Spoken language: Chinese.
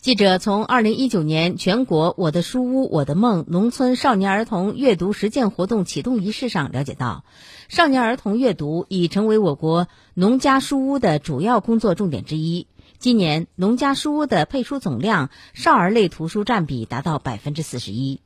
记者从二零一九年全国我的书屋我的梦农村少年儿童阅读实践活动启动仪式上了解到少年儿童阅读已成为我国农家书屋的主要工作重点之一。今年农家书屋的配书总量少儿类图书占比达到百分之四十一。